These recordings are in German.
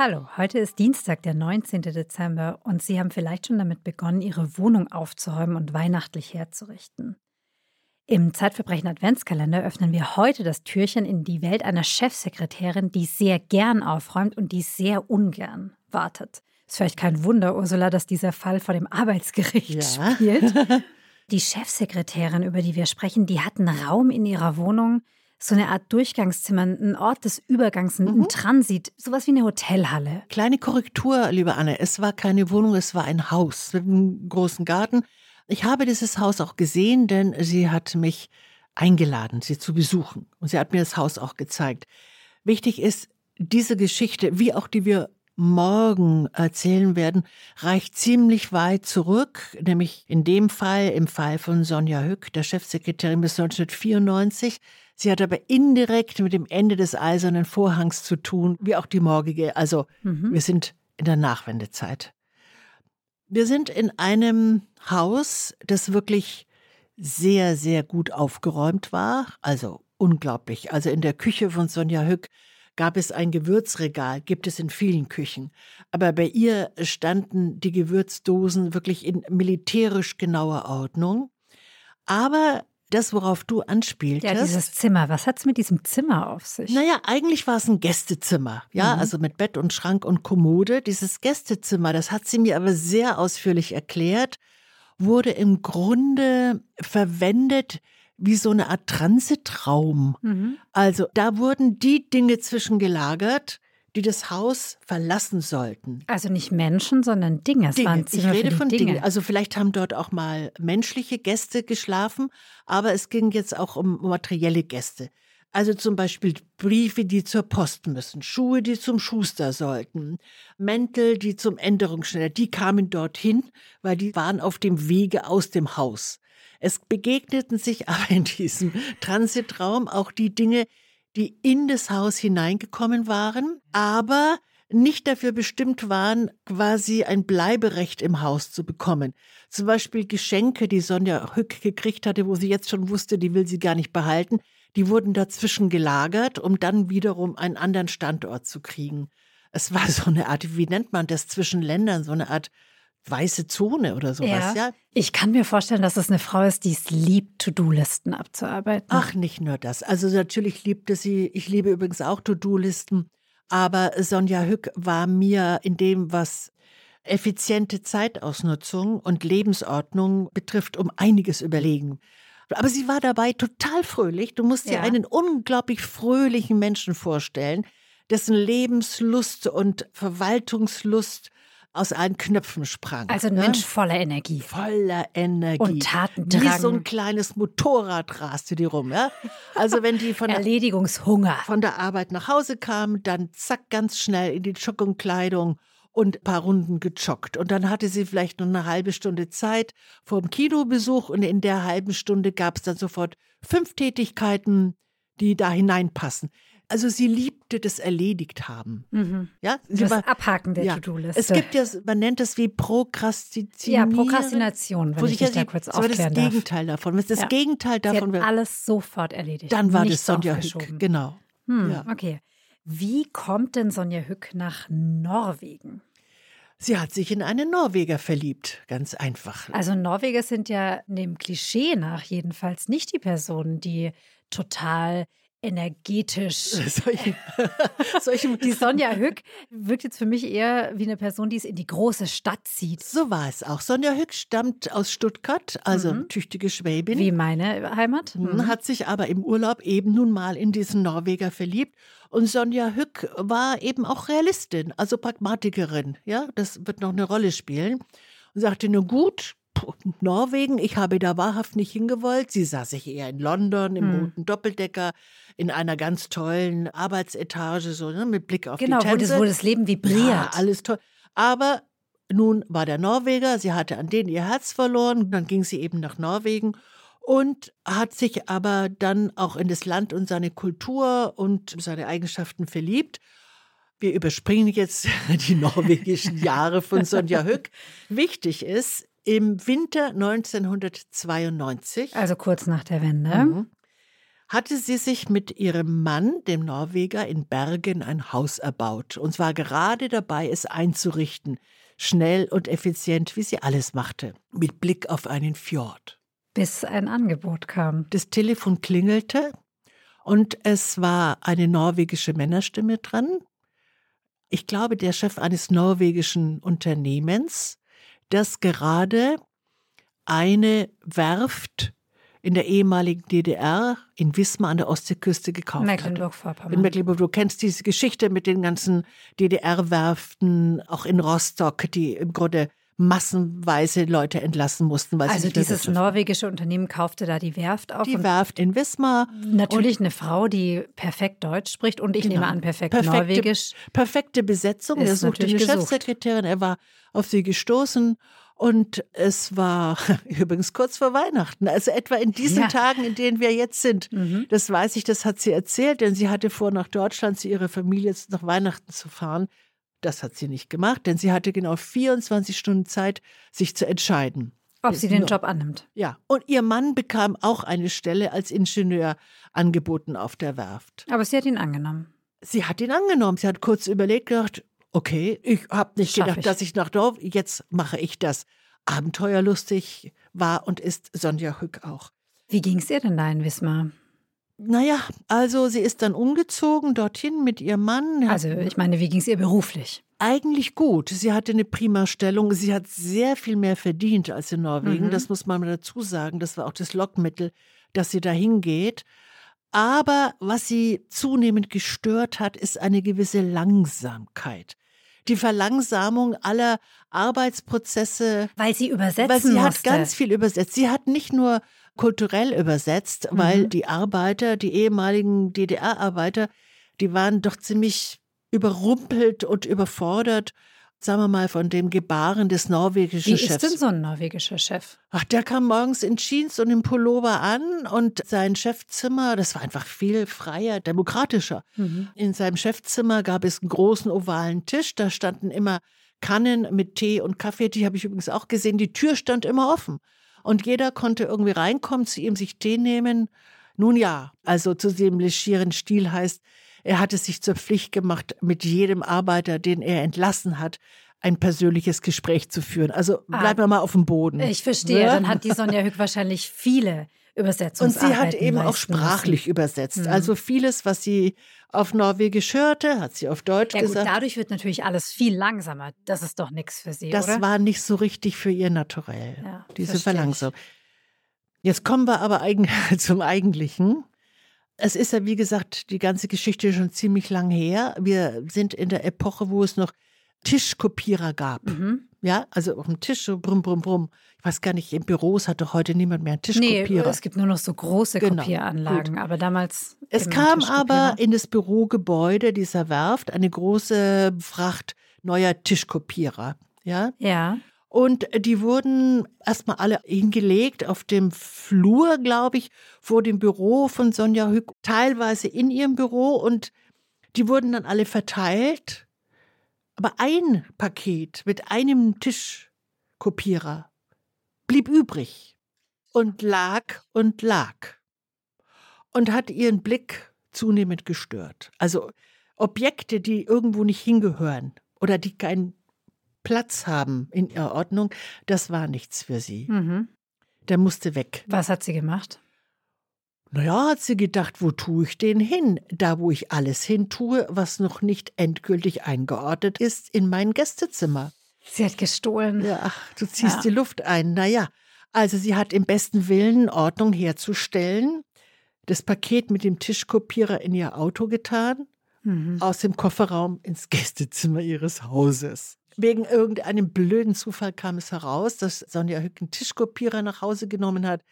Hallo, heute ist Dienstag, der 19. Dezember und Sie haben vielleicht schon damit begonnen, Ihre Wohnung aufzuräumen und weihnachtlich herzurichten. Im Zeitverbrechen Adventskalender öffnen wir heute das Türchen in die Welt einer Chefsekretärin, die sehr gern aufräumt und die sehr ungern wartet. Ist vielleicht kein Wunder, Ursula, dass dieser Fall vor dem Arbeitsgericht ja. spielt. Die Chefsekretärin, über die wir sprechen, die hat einen Raum in ihrer Wohnung, so eine Art Durchgangszimmer, ein Ort des Übergangs, ein mhm. Transit, sowas wie eine Hotelhalle. Kleine Korrektur, liebe Anne, es war keine Wohnung, es war ein Haus mit einem großen Garten. Ich habe dieses Haus auch gesehen, denn sie hat mich eingeladen, sie zu besuchen. Und sie hat mir das Haus auch gezeigt. Wichtig ist, diese Geschichte, wie auch die wir morgen erzählen werden, reicht ziemlich weit zurück, nämlich in dem Fall, im Fall von Sonja Hück, der Chefsekretärin bis 1994. Sie hat aber indirekt mit dem Ende des Eisernen Vorhangs zu tun, wie auch die morgige. Also mhm. wir sind in der Nachwendezeit. Wir sind in einem Haus, das wirklich sehr, sehr gut aufgeräumt war. Also unglaublich. Also in der Küche von Sonja Hück gab es ein Gewürzregal, gibt es in vielen Küchen. Aber bei ihr standen die Gewürzdosen wirklich in militärisch genauer Ordnung. Aber das, worauf du anspieltest. Ja, dieses Zimmer. Was hat es mit diesem Zimmer auf sich? Naja, eigentlich war es ein Gästezimmer. Ja, mhm. also mit Bett und Schrank und Kommode. Dieses Gästezimmer, das hat sie mir aber sehr ausführlich erklärt, wurde im Grunde verwendet wie so eine Art Transitraum. Mhm. Also da wurden die Dinge zwischengelagert, die das Haus verlassen sollten. Also nicht Menschen, sondern Dinge. Es Dinge. Ich rede von Dinge. Dinge. Also vielleicht haben dort auch mal menschliche Gäste geschlafen, aber es ging jetzt auch um materielle Gäste. Also zum Beispiel Briefe, die zur Post müssen, Schuhe, die zum Schuster sollten, Mäntel, die zum Änderungsschneider, die kamen dorthin, weil die waren auf dem Wege aus dem Haus. Es begegneten sich aber in diesem Transitraum auch die Dinge, die in das Haus hineingekommen waren, aber nicht dafür bestimmt waren, quasi ein Bleiberecht im Haus zu bekommen. Zum Beispiel Geschenke, die Sonja Hück gekriegt hatte, wo sie jetzt schon wusste, die will sie gar nicht behalten, die wurden dazwischen gelagert, um dann wiederum einen anderen Standort zu kriegen. Es war so eine Art, wie nennt man das zwischen Ländern, so eine Art weiße Zone oder sowas, ja. ja. Ich kann mir vorstellen, dass es eine Frau ist, die es liebt, To-Do-Listen abzuarbeiten. Ach, nicht nur das. Also natürlich liebte sie, ich liebe übrigens auch To-Do-Listen, aber Sonja Hück war mir in dem, was effiziente Zeitausnutzung und Lebensordnung betrifft, um einiges überlegen. Aber sie war dabei total fröhlich. Du musst ja. dir einen unglaublich fröhlichen Menschen vorstellen, dessen Lebenslust und Verwaltungslust aus allen Knöpfen sprang. Also ein ne? Mensch voller Energie. Voller Energie. Und Tatendrang. Wie so ein kleines Motorrad raste die rum. Ja? Also wenn die von Erledigungshunger. Der, von der Arbeit nach Hause kam, dann zack, ganz schnell in die Joggingkleidung und ein paar Runden gejoggt. Und dann hatte sie vielleicht nur eine halbe Stunde Zeit vor dem Kinobesuch und in der halben Stunde gab es dann sofort fünf Tätigkeiten, die da hineinpassen. Also sie liebte das erledigt haben. Mhm. Ja, sie das war, Abhaken der ja. To-Do-Liste. Es gibt ja, man nennt es wie Prokrastination. Ja, Prokrastination, wenn ich dich da kurz aufklären darf. Das war das Gegenteil davon. Wenn das ja. Gegenteil davon wäre. alles sofort erledigt. Dann war das Sonja Hück, genau. Hm, ja. Okay. Wie kommt denn Sonja Hück nach Norwegen? Sie hat sich in einen Norweger verliebt, ganz einfach. Also Norweger sind ja dem Klischee nach jedenfalls nicht die Personen, die total energetisch. Solche, solche die Sonja Hück wirkt jetzt für mich eher wie eine Person, die es in die große Stadt zieht. So war es auch. Sonja Hück stammt aus Stuttgart, also mhm. tüchtige Schwäbin. Wie meine Heimat. Mhm. mhm. Hat sich aber im Urlaub eben nun mal in diesen Norweger verliebt. Und Sonja Hück war eben auch Realistin, also Pragmatikerin. Ja, das wird noch eine Rolle spielen. Und sagte, nur gut, Norwegen, ich habe da wahrhaft nicht hingewollt. Sie sah sich eher in London im hm. roten Doppeldecker in einer ganz tollen Arbeitsetage, so ne, mit Blick auf genau, die Tänze. Genau, wo das Leben vibriert. Ja, alles toll. Aber nun war der Norweger, sie hatte an den ihr Herz verloren, dann ging sie eben nach Norwegen und hat sich aber dann auch in das Land und seine Kultur und seine Eigenschaften verliebt. Wir überspringen jetzt die norwegischen Jahre von Sonja Hück. Wichtig ist, im Winter 1992. Also kurz nach der Wende. Mhm, hatte sie sich mit ihrem Mann, dem Norweger, in Bergen ein Haus erbaut und war gerade dabei, es einzurichten, schnell und effizient, wie sie alles machte, mit Blick auf einen Fjord. Bis ein Angebot kam. Das Telefon klingelte und es war eine norwegische Männerstimme dran. Ich glaube, der Chef eines norwegischen Unternehmens, das gerade eine Werft in der ehemaligen DDR in Wismar an der Ostseeküste gekauft Mecklenburg-Vorpommern. In Mecklenburg. Du kennst diese Geschichte mit den ganzen DDR-Werften, auch in Rostock, die im Grunde massenweise Leute entlassen mussten. Weil also dieses norwegische Unternehmen kaufte da die Werft auf. Die Werft in Wismar. Natürlich eine Frau, die perfekt Deutsch spricht und ich genau. nehme an, perfekt perfekte, Norwegisch. Perfekte Besetzung. Er suchte eine gesucht. Chefsekretärin, er war auf sie gestoßen und es war übrigens kurz vor Weihnachten, also etwa in diesen ja. Tagen, in denen wir jetzt sind. Mhm. Das weiß ich, das hat sie erzählt, denn sie hatte vor, nach Deutschland zu ihrer Familie nach Weihnachten zu fahren. Das hat sie nicht gemacht, denn sie hatte genau 24 Stunden Zeit, sich zu entscheiden. Ob sie den Job annimmt. Ja, und ihr Mann bekam auch eine Stelle als Ingenieur angeboten auf der Werft. Aber sie hat ihn angenommen. Sie hat ihn angenommen. Sie hat kurz überlegt, gedacht, okay, ich habe nicht Schaff gedacht, ich. dass ich nach Dorf, jetzt mache ich das. Abenteuerlustig war und ist Sonja Hück auch. Wie ging es ihr denn da in Wismar? Naja, also sie ist dann umgezogen dorthin mit ihrem Mann. Also ich meine, wie ging es ihr beruflich? Eigentlich gut. Sie hatte eine prima Stellung. Sie hat sehr viel mehr verdient als in Norwegen. Mhm. Das muss man mal dazu sagen. Das war auch das Lockmittel, dass sie dahin geht. Aber was sie zunehmend gestört hat, ist eine gewisse Langsamkeit. Die Verlangsamung aller Arbeitsprozesse. Weil sie übersetzen Weil sie musste. hat ganz viel übersetzt. Sie hat nicht nur kulturell übersetzt, weil mhm. die Arbeiter, die ehemaligen DDR-Arbeiter, die waren doch ziemlich überrumpelt und überfordert sagen wir mal, von dem Gebaren des norwegischen Wie Chefs. Wie ist denn so ein norwegischer Chef? Ach, der kam morgens in Jeans und im Pullover an und sein Chefzimmer, das war einfach viel freier, demokratischer. Mhm. In seinem Chefzimmer gab es einen großen ovalen Tisch, da standen immer Kannen mit Tee und Kaffee, die habe ich übrigens auch gesehen. Die Tür stand immer offen und jeder konnte irgendwie reinkommen, zu ihm sich Tee nehmen. Nun ja, also zu dem legieren Stil heißt, er hat es sich zur Pflicht gemacht, mit jedem Arbeiter, den er entlassen hat, ein persönliches Gespräch zu führen. Also ah, bleiben wir mal auf dem Boden. Ich verstehe. Ja? Dann hat die Sonja Hück wahrscheinlich viele Übersetzungsarbeiten Und sie hat eben auch sprachlich müssen. übersetzt. Mhm. Also vieles, was sie auf Norwegisch hörte, hat sie auf Deutsch ja, gesagt. Gut, dadurch wird natürlich alles viel langsamer. Das ist doch nichts für sie, Das oder? war nicht so richtig für ihr Naturell, ja, diese Verlangsamung. Jetzt kommen wir aber zum Eigentlichen. Es ist ja, wie gesagt, die ganze Geschichte schon ziemlich lang her. Wir sind in der Epoche, wo es noch Tischkopierer gab. Mhm. Ja, also auf dem Tisch so brumm, brumm, brumm. Ich weiß gar nicht, in Büros hat doch heute niemand mehr einen Tischkopierer. Nee, es gibt nur noch so große genau, Kopieranlagen, gut. aber damals. Es kam aber in das Bürogebäude dieser Werft eine große Fracht neuer Tischkopierer. Ja. Ja. Und die wurden erstmal alle hingelegt auf dem Flur, glaube ich, vor dem Büro von Sonja Hück, teilweise in ihrem Büro und die wurden dann alle verteilt. Aber ein Paket mit einem Tischkopierer blieb übrig und lag und lag und hat ihren Blick zunehmend gestört. Also Objekte, die irgendwo nicht hingehören oder die keinen Platz haben in ihrer Ordnung, das war nichts für sie. Mhm. Der musste weg. Was hat sie gemacht? Naja, hat sie gedacht, wo tue ich den hin? Da, wo ich alles hin tue, was noch nicht endgültig eingeordnet ist, in mein Gästezimmer. Sie hat gestohlen. Ja, ach, du ziehst ja. die Luft ein. Naja, also sie hat im besten Willen Ordnung herzustellen, das Paket mit dem Tischkopierer in ihr Auto getan, mhm. aus dem Kofferraum ins Gästezimmer ihres Hauses. Wegen irgendeinem blöden Zufall kam es heraus, dass Sonja Hück einen Tischkopierer nach Hause genommen hat.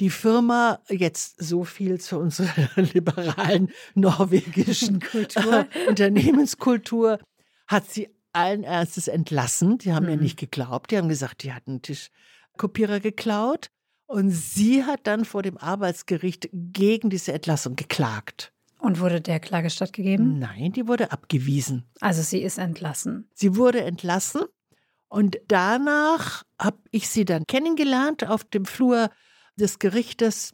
Die Firma, jetzt so viel zu unserer liberalen norwegischen Kultur, Unternehmenskultur, hat sie allen Ernstes entlassen. Die haben mhm. ja nicht geglaubt. Die haben gesagt, die hatten einen Tischkopierer geklaut. Und sie hat dann vor dem Arbeitsgericht gegen diese Entlassung geklagt. Und wurde der Klage stattgegeben? Nein, die wurde abgewiesen. Also sie ist entlassen. Sie wurde entlassen und danach habe ich sie dann kennengelernt auf dem Flur des Gerichtes.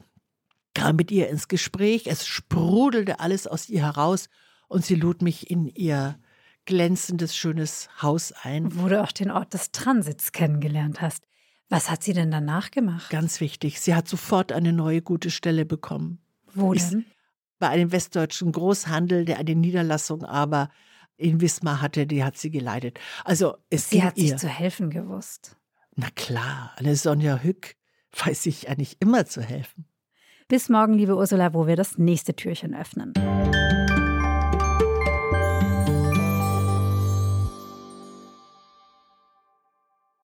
kam mit ihr ins Gespräch, es sprudelte alles aus ihr heraus und sie lud mich in ihr glänzendes, schönes Haus ein. Wo du auch den Ort des Transits kennengelernt hast. Was hat sie denn danach gemacht? Ganz wichtig, sie hat sofort eine neue gute Stelle bekommen. Wo denn? Ich, bei einem westdeutschen Großhandel, der eine Niederlassung aber in Wismar hatte, die hat sie geleitet. Also es sie hat ihr. sich zu helfen gewusst. Na klar, eine Sonja Hück weiß sich eigentlich immer zu helfen. Bis morgen, liebe Ursula, wo wir das nächste Türchen öffnen.